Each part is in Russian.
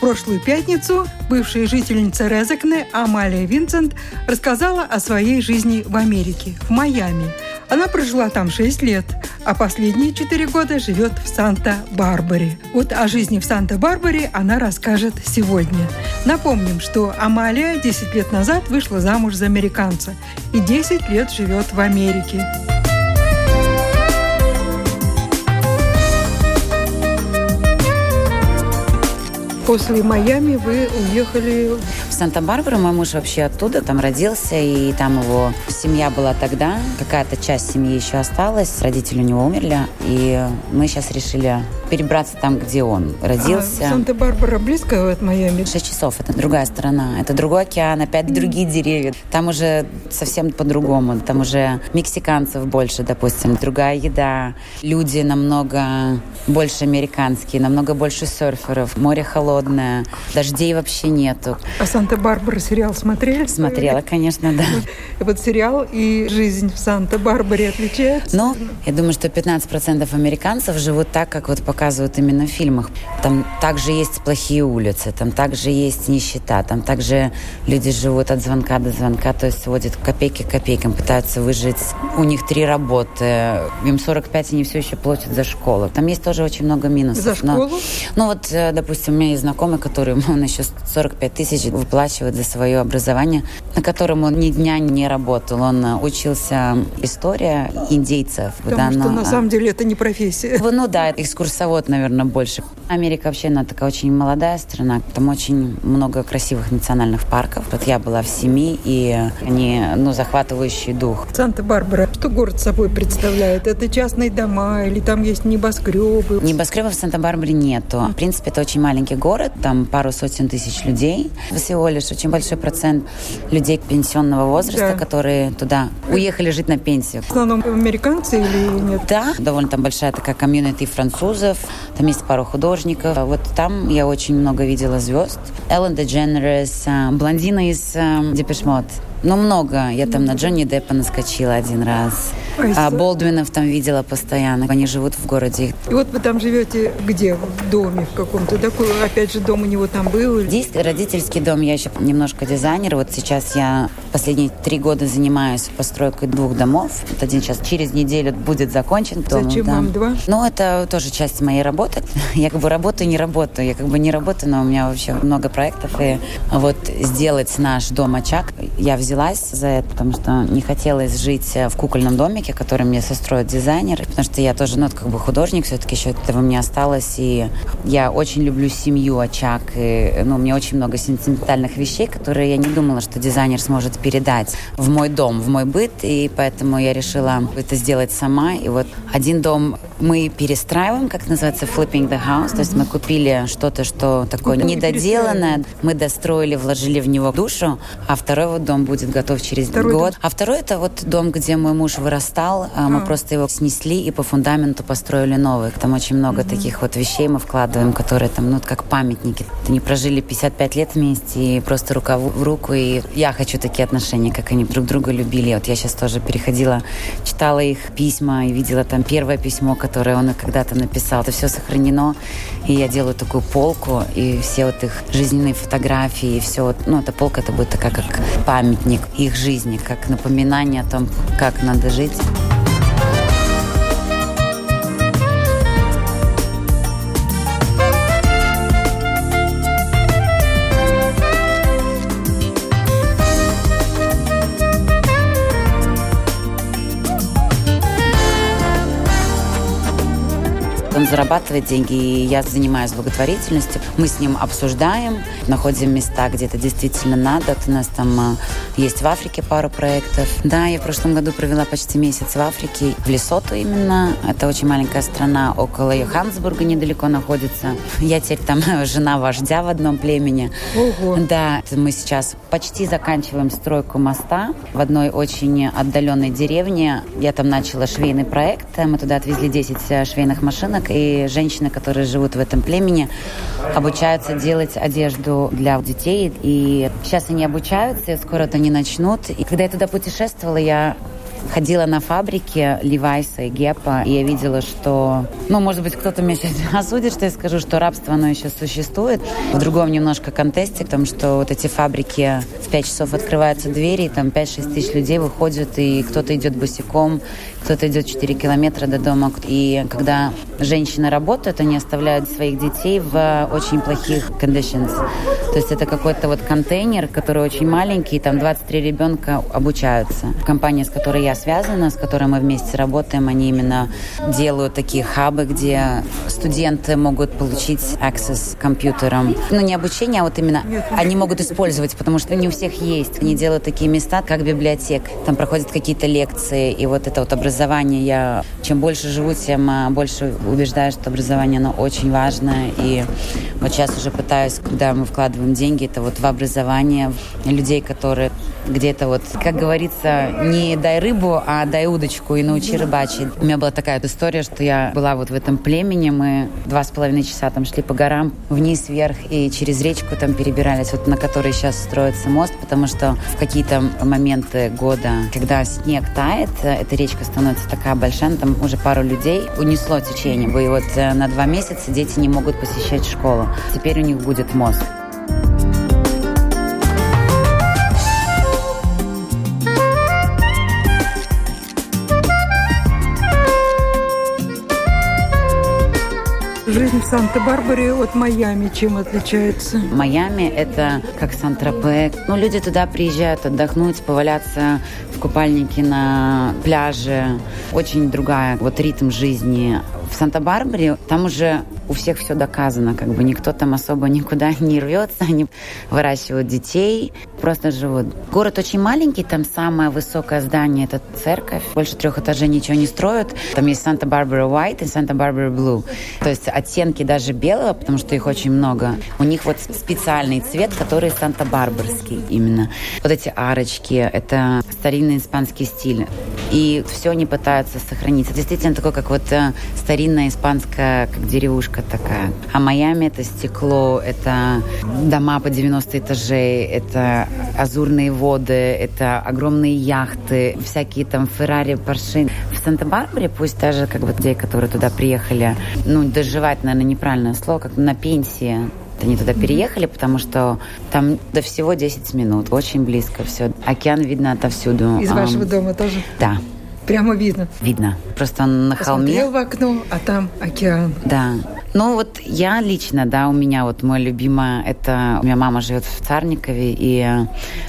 Прошлую пятницу бывшая жительница Резекне Амалия Винсент рассказала о своей жизни в Америке, в Майами. Она прожила там 6 лет, а последние 4 года живет в Санта-Барбаре. Вот о жизни в Санта-Барбаре она расскажет сегодня. Напомним, что Амалия 10 лет назад вышла замуж за американца и 10 лет живет в Америке. После Майами вы уехали в Санта-Барбару. Мой муж вообще оттуда, там родился, и там его семья была тогда. Какая-то часть семьи еще осталась. Родители у него умерли, и мы сейчас решили перебраться там, где он родился. А Санта-Барбара близко от Майами? Шесть часов. Это другая сторона. Это другой океан, опять mm. другие деревья. Там уже совсем по-другому. Там уже мексиканцев больше, допустим, другая еда. Люди намного больше американские, намного больше серферов. Море холодное дождей вообще нету. А Санта-Барбара сериал смотрели? Смотрела, конечно, да. Вот сериал и жизнь в Санта-Барбаре отличаются? Ну, я думаю, что 15% американцев живут так, как вот показывают именно в фильмах. Там также есть плохие улицы, там также есть нищета, там также люди живут от звонка до звонка, то есть сводят копейки к копейкам, пытаются выжить. У них три работы, им 45, они все еще платят за школу. Там есть тоже очень много минусов. За школу? Но, ну вот, э, допустим, у меня есть знакомый, который он еще 45 тысяч выплачивает за свое образование, на котором он ни дня не работал. Он э, учился история индейцев. Потому да, что но, на самом деле это не профессия. Ну да, экскурсовод, наверное, больше. Америка вообще, она такая очень молодая страна. Там очень много красивых национальных парков. Вот я была в семи, и они, ну, захватывающий дух. Санта-Барбара, что город собой представляет? Это частные дома или там есть небоскребы? Небоскребов в Санта-Барбаре нету. В принципе, это очень маленький город город, там пару сотен тысяч людей. Всего лишь очень большой процент людей пенсионного возраста, да. которые туда уехали жить на пенсию. В основном американцы или нет? Да, довольно там большая такая комьюнити французов, там есть пару художников. Вот там я очень много видела звезд. Эллен Дедженерес, блондина из Депешмот. Ну, много. Я там на Джонни Деппа наскочила один раз. А Болдвинов там видела постоянно. Они живут в городе. И вот вы там живете где? В доме в каком-то? Такой, опять же, дом у него там был? Здесь родительский дом. Я еще немножко дизайнер. Вот сейчас я последние три года занимаюсь постройкой двух домов. Вот один сейчас через неделю будет закончен. Зачем дом, вам два? Ну, это тоже часть моей работы. Я как бы работаю, не работаю. Я как бы не работаю, но у меня вообще много проектов. И вот сделать наш дом-очаг я взяла взялась за это, потому что не хотелось жить в кукольном домике, который мне состроит дизайнер, потому что я тоже, ну, как бы художник, все-таки еще этого мне осталось, и я очень люблю семью, очаг, и, ну, мне очень много сентиментальных вещей, которые я не думала, что дизайнер сможет передать в мой дом, в мой быт, и поэтому я решила это сделать сама, и вот один дом мы перестраиваем, как называется, flipping the house, то есть мы купили что-то, что такое недоделанное, мы достроили, вложили в него душу, а второй вот дом будет будет готов через второй год. Дом. А второй это вот дом, где мой муж вырастал. А. Мы просто его снесли и по фундаменту построили новый. Там очень много угу. таких вот вещей мы вкладываем, которые там, ну, как памятники. Они прожили 55 лет вместе и просто рука в руку. И я хочу такие отношения, как они друг друга любили. Вот я сейчас тоже переходила, читала их письма и видела там первое письмо, которое он когда-то написал. Это все сохранено. И я делаю такую полку, и все вот их жизненные фотографии, и все вот, ну, эта полка, это будет такая, как памятник их жизни, как напоминание о том, как надо жить. Зарабатывать деньги, и я занимаюсь благотворительностью. Мы с ним обсуждаем, находим места, где это действительно надо. У нас там э, есть в Африке пару проектов. Да, я в прошлом году провела почти месяц в Африке, в Лесоту именно. Это очень маленькая страна, около Йоханнесбурга недалеко находится. Я теперь там жена вождя в одном племени. Ого. Да, мы сейчас почти заканчиваем стройку моста в одной очень отдаленной деревне. Я там начала швейный проект. Мы туда отвезли 10 э, швейных машинок, и женщины, которые живут в этом племени, обучаются делать одежду для детей. И сейчас они обучаются, и скоро это не начнут. И когда я туда путешествовала, я ходила на фабрике Левайса и Гепа, и я видела, что, ну, может быть, кто-то меня сейчас осудит, что я скажу, что рабство, оно еще существует. В другом немножко контексте, потому что вот эти фабрики в 5 часов открываются двери, и там 5-6 тысяч людей выходят, и кто-то идет босиком, кто-то идет 4 километра до дома. И когда женщины работают, они оставляют своих детей в очень плохих conditions. То есть это какой-то вот контейнер, который очень маленький, там 23 ребенка обучаются. Компания, с которой я связана, с которой мы вместе работаем, они именно делают такие хабы, где студенты могут получить access к компьютерам. Ну, не обучение, а вот именно они могут использовать, потому что не у всех есть. Они делают такие места, как библиотек. Там проходят какие-то лекции, и вот это вот образование, я чем больше живу, тем а, больше убеждаюсь, что образование, оно очень важное. И вот сейчас уже пытаюсь, когда мы вкладываем деньги, это вот в образование людей, которые где-то вот, как говорится, не дай рыбу, а дай удочку и научи рыбачить. У меня была такая история, что я была вот в этом племени, мы два с половиной часа там шли по горам вниз, вверх и через речку там перебирались, вот на которой сейчас строится мост, потому что в какие-то моменты года, когда снег тает, эта речка становится такая большая, там уже пару людей унесло течение. И вот э, на два месяца дети не могут посещать школу. Теперь у них будет мост. В Санта-Барбаре от Майами чем отличается? Майами – это как Сан-Тропе. Ну, люди туда приезжают отдохнуть, поваляться в купальнике на пляже. Очень другая вот ритм жизни. В Санта-Барбаре там уже у всех все доказано, как бы никто там особо никуда не рвется, они выращивают детей, просто живут. Город очень маленький, там самое высокое здание – это церковь, больше трех этажей ничего не строят. Там есть Санта-Барбара White и Санта-Барбара Blue. То есть оттенки даже белого, потому что их очень много. У них вот специальный цвет, который Санта-Барбарский именно. Вот эти арочки – это старинный испанский стиль. И все они пытаются сохранить. Это действительно такой, как вот э, старинная испанская, как деревушка такая. А Майами это стекло, это дома по 90 этажей, это азурные воды, это огромные яхты, всякие там Феррари, Порши. В Санта-Барбаре, пусть даже как бы людей, которые туда приехали, ну, доживать, наверное, неправильное слово, как на пенсии, они туда переехали, потому что там до всего 10 минут. Очень близко все. Океан видно отовсюду. Из вашего дома тоже? Да. Прямо видно? Видно. Просто на Посмотрел холме. в окно, а там океан. Да. Ну вот я лично, да, у меня вот мой любимый, это у меня мама живет в Царникове, и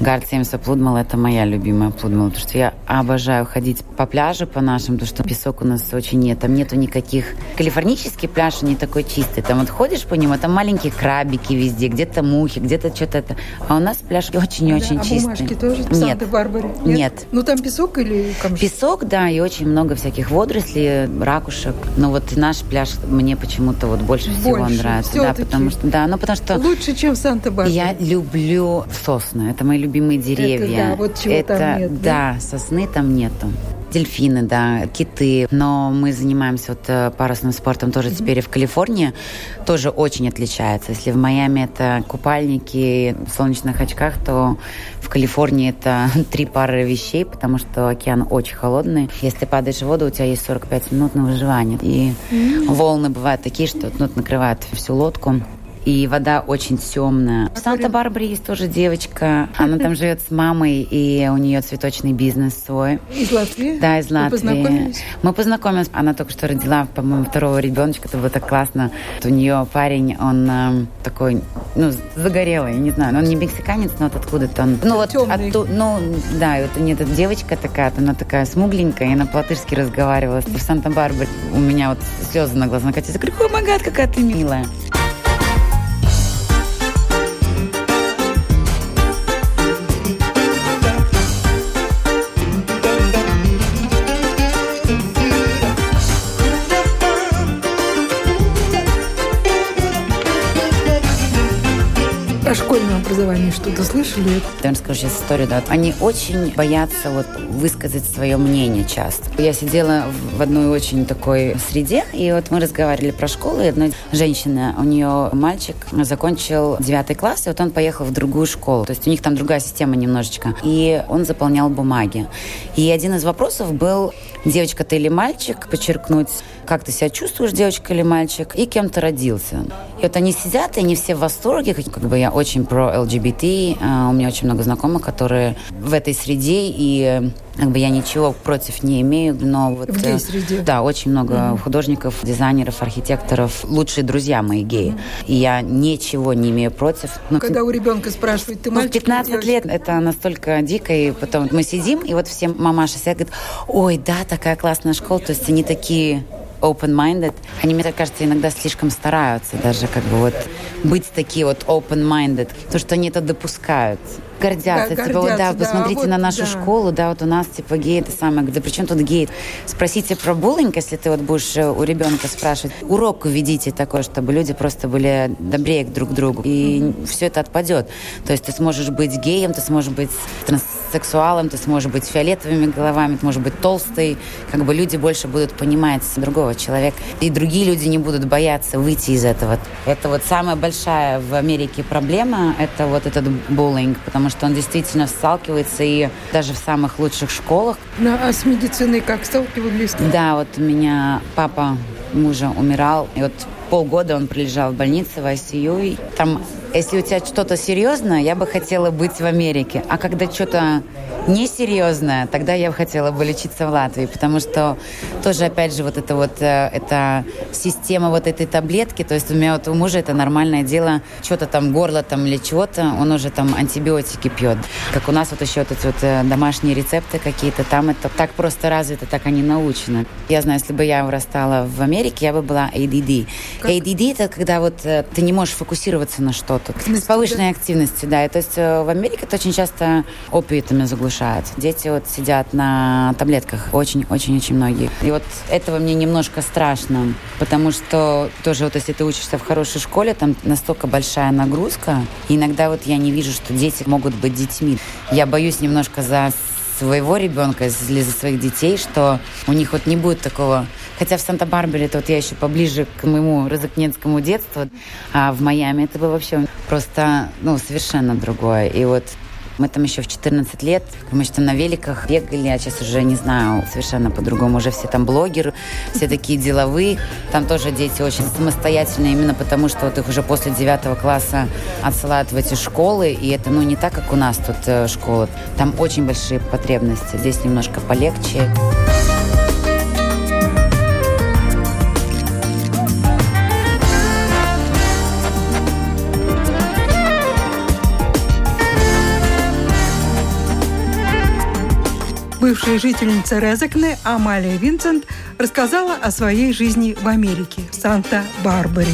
Гарцемса Плудмал это моя любимая Плудмал, потому что я обожаю ходить по пляжу по нашим, потому что песок у нас очень нет, там нету никаких... Калифорнический пляж не такой чистый, там вот ходишь по нему, там маленькие крабики везде, где-то мухи, где-то что-то это, а у нас пляж очень-очень да, а чистый. бумажки тоже в Нет. Санта-Барбаре? Нет. Ну там песок или камыши? Песок, да, и очень много всяких водорослей, ракушек. Но вот наш пляж мне почему-то вот больше всего Больше, нравится. Да, всё-таки. потому что, да, ну потому что Лучше, чем в Санта-Барбаре. я люблю сосны. Это мои любимые деревья. да, вот чего Это- там нет, да? да, сосны там нету. Дельфины, да, киты. Но мы занимаемся вот э, парусным спортом тоже теперь и в Калифорнии. Тоже очень отличается. Если в Майами это купальники в солнечных очках, то в Калифорнии это три пары вещей, потому что океан очень холодный. Если падаешь в воду, у тебя есть 45 минут на выживание. И волны бывают такие, что ну, накрывают всю лодку. И вода очень темная. В Санта-Барбаре есть тоже девочка, она там живет с мамой, и у нее цветочный бизнес свой. Из Латвии? Да, из Латвии. Вы познакомились? Мы познакомились. Она только что родила, по-моему, второго ребеночка. Это было так классно. У нее парень, он э, такой, ну, загорелый, не знаю. Он не мексиканец, но вот откуда-то он. Ну, вот Темный. отту- ну, да, и вот у нее эта девочка такая, она такая смугленькая, и она по-латышски разговаривала. В Санта-Барбаре у меня вот слезы на глаза накатились. Я говорю, ой, магад, какая ты милая. Образовании что-то слышали? Я вам скажу сейчас историю, да. Они очень боятся вот высказать свое мнение часто. Я сидела в одной очень такой среде, и вот мы разговаривали про школу, и одна женщина, у нее мальчик закончил девятый класс, и вот он поехал в другую школу. То есть у них там другая система немножечко. И он заполнял бумаги. И один из вопросов был, девочка ты или мальчик, подчеркнуть, как ты себя чувствуешь, девочка или мальчик, и кем ты родился. И вот они сидят, и они все в восторге, как как бы я очень про ЛГБТ, а, у меня очень много знакомых, которые в этой среде, и как бы я ничего против не имею, но вот... В э, гей-среде. Да, очень много художников, дизайнеров, архитекторов, лучшие друзья мои геи. И я ничего не имею против. Но Когда у ребенка спрашивают, ты ну, мальчик или 15 девочка? лет это настолько дико, и потом мы сидим, и вот все мамаши сидят, говорят, ой, да, такая классная школа, то есть они такие open-minded. Они, мне так кажется, иногда слишком стараются даже как бы вот быть такие вот open-minded, то, что они это допускают. Гордятся, Да, типа, вот, да, гордятся, да, посмотрите вот, на нашу да. школу, да, вот у нас, типа, гей, это самое, да при чем тут гей? Спросите про буллинг, если ты вот будешь э, у ребенка спрашивать. Урок уведите такой, чтобы люди просто были добрее друг к другу, и все это отпадет. То есть ты сможешь быть геем, ты сможешь быть транссексуалом, ты сможешь быть фиолетовыми головами, ты можешь быть толстый, как бы люди больше будут понимать другого человека, и другие люди не будут бояться выйти из этого. Это вот самая большая в Америке проблема, это вот этот буллинг, потому что он действительно сталкивается и даже в самых лучших школах. Ну, а с медициной как сталкивались? Да, вот у меня папа мужа умирал, и вот полгода он пролежал в больнице в ICU. И там, если у тебя что-то серьезное, я бы хотела быть в Америке. А когда что-то несерьезное, тогда я бы хотела бы лечиться в Латвии, потому что тоже, опять же, вот это вот, э, эта система вот этой таблетки, то есть у меня вот у мужа это нормальное дело, что-то там горло там или чего-то, он уже там антибиотики пьет. Как у нас вот еще вот эти вот э, домашние рецепты какие-то, там это так просто развито, так они научены. Я знаю, если бы я вырастала в Америке, я бы была ADD. ADD это когда вот э, ты не можешь фокусироваться на что-то. С смысле, повышенной активностью, да. И то есть э, в Америке это очень часто опиатами заглушают. Дети вот сидят на таблетках, очень-очень-очень многие. И вот этого мне немножко страшно, потому что тоже вот если ты учишься в хорошей школе, там настолько большая нагрузка, и иногда вот я не вижу, что дети могут быть детьми. Я боюсь немножко за своего ребенка или за своих детей, что у них вот не будет такого... Хотя в Санта-Барбаре, это вот я еще поближе к моему розыкненскому детству, а в Майами это было вообще просто, ну, совершенно другое. И вот мы там еще в 14 лет, мы там на великах бегали, а сейчас уже, не знаю, совершенно по-другому. Уже все там блогеры, все такие деловые. Там тоже дети очень самостоятельные, именно потому что вот их уже после 9 класса отсылают в эти школы. И это, ну, не так, как у нас тут э, школа. Там очень большие потребности. Здесь немножко полегче. Бывшая жительница Резекне Амалия Винсент рассказала о своей жизни в Америке, в Санта-Барбаре.